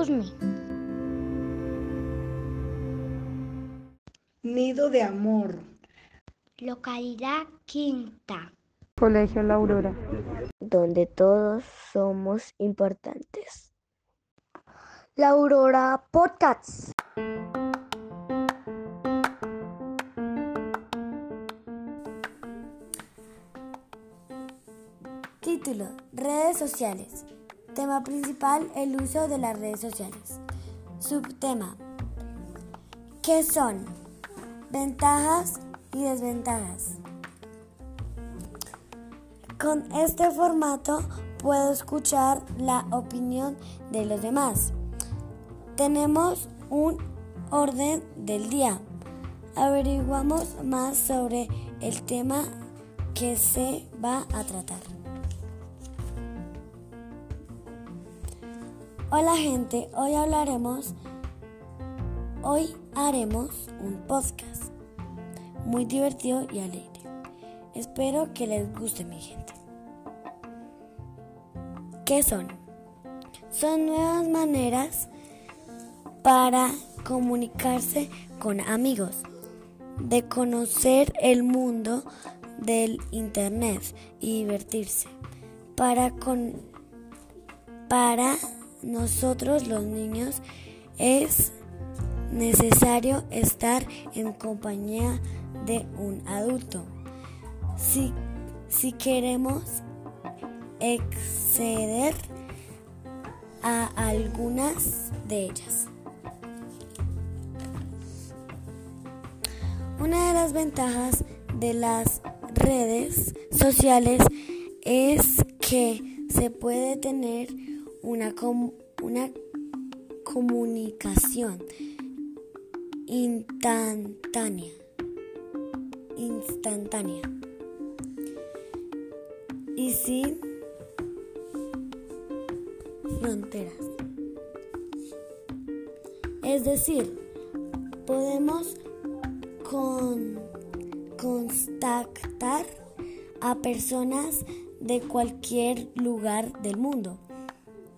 Usme. Nido de Amor. Localidad Quinta. Colegio La Aurora. Donde todos somos importantes. La Aurora Podcasts. Título, redes sociales. Tema principal, el uso de las redes sociales. Subtema, ¿qué son? Ventajas y desventajas. Con este formato puedo escuchar la opinión de los demás. Tenemos un orden del día. Averiguamos más sobre el tema que se va a tratar. Hola gente, hoy hablaremos, hoy haremos un podcast muy divertido y alegre. Espero que les guste mi gente. ¿Qué son? Son nuevas maneras para comunicarse con amigos, de conocer el mundo del internet y divertirse. Para con para nosotros los niños es necesario estar en compañía de un adulto. Si, si queremos exceder a algunas de ellas. Una de las ventajas de las redes sociales es que se puede tener una, una comunicación instantánea. Instantánea. Y sin fronteras. Es decir, podemos con, contactar a personas de cualquier lugar del mundo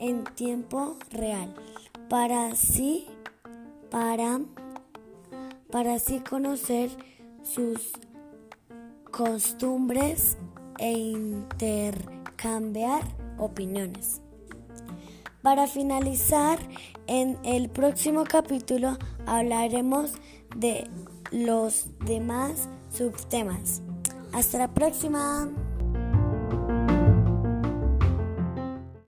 en tiempo real para así para para así conocer sus costumbres e intercambiar opiniones. Para finalizar, en el próximo capítulo hablaremos de los demás subtemas. Hasta la próxima.